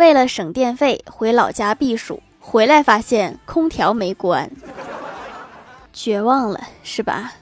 为了省电费回老家避暑回来发现空调没关。绝望了是吧？